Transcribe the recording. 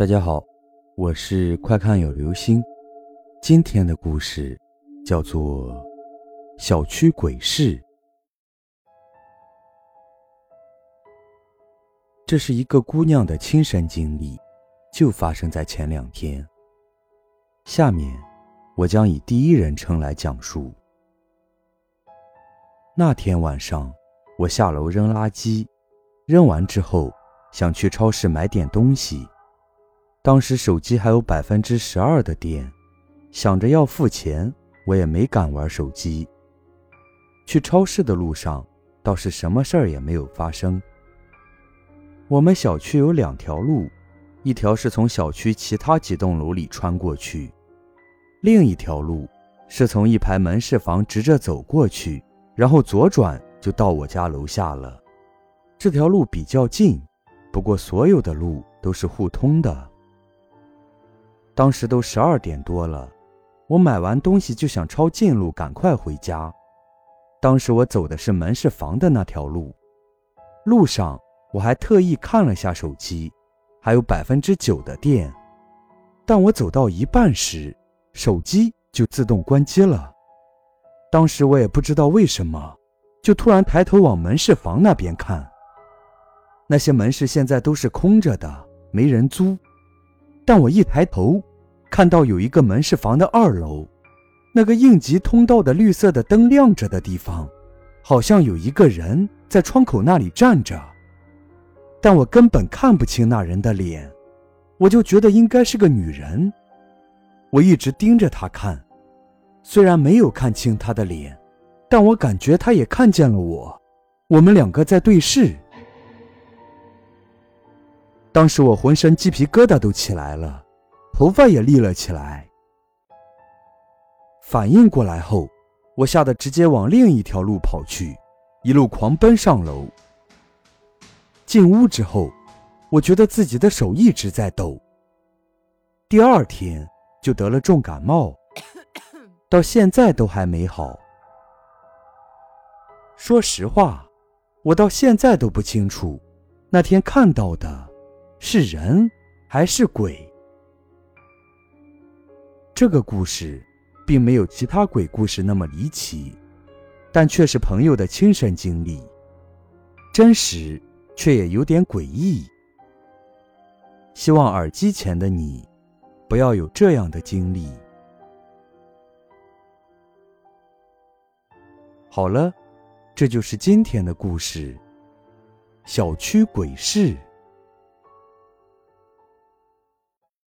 大家好，我是快看有流星。今天的故事叫做《小区鬼事》。这是一个姑娘的亲身经历，就发生在前两天。下面我将以第一人称来讲述。那天晚上，我下楼扔垃圾，扔完之后想去超市买点东西。当时手机还有百分之十二的电，想着要付钱，我也没敢玩手机。去超市的路上倒是什么事儿也没有发生。我们小区有两条路，一条是从小区其他几栋楼里穿过去，另一条路是从一排门市房直着走过去，然后左转就到我家楼下了。这条路比较近，不过所有的路都是互通的。当时都十二点多了，我买完东西就想抄近路赶快回家。当时我走的是门市房的那条路，路上我还特意看了下手机，还有百分之九的电。但我走到一半时，手机就自动关机了。当时我也不知道为什么，就突然抬头往门市房那边看。那些门市现在都是空着的，没人租。但我一抬头。看到有一个门市房的二楼，那个应急通道的绿色的灯亮着的地方，好像有一个人在窗口那里站着，但我根本看不清那人的脸，我就觉得应该是个女人。我一直盯着她看，虽然没有看清她的脸，但我感觉她也看见了我，我们两个在对视。当时我浑身鸡皮疙瘩都起来了。头发也立了起来。反应过来后，我吓得直接往另一条路跑去，一路狂奔上楼。进屋之后，我觉得自己的手一直在抖。第二天就得了重感冒，到现在都还没好。说实话，我到现在都不清楚，那天看到的是人还是鬼。这个故事并没有其他鬼故事那么离奇，但却是朋友的亲身经历，真实却也有点诡异。希望耳机前的你不要有这样的经历。好了，这就是今天的故事——小区鬼事。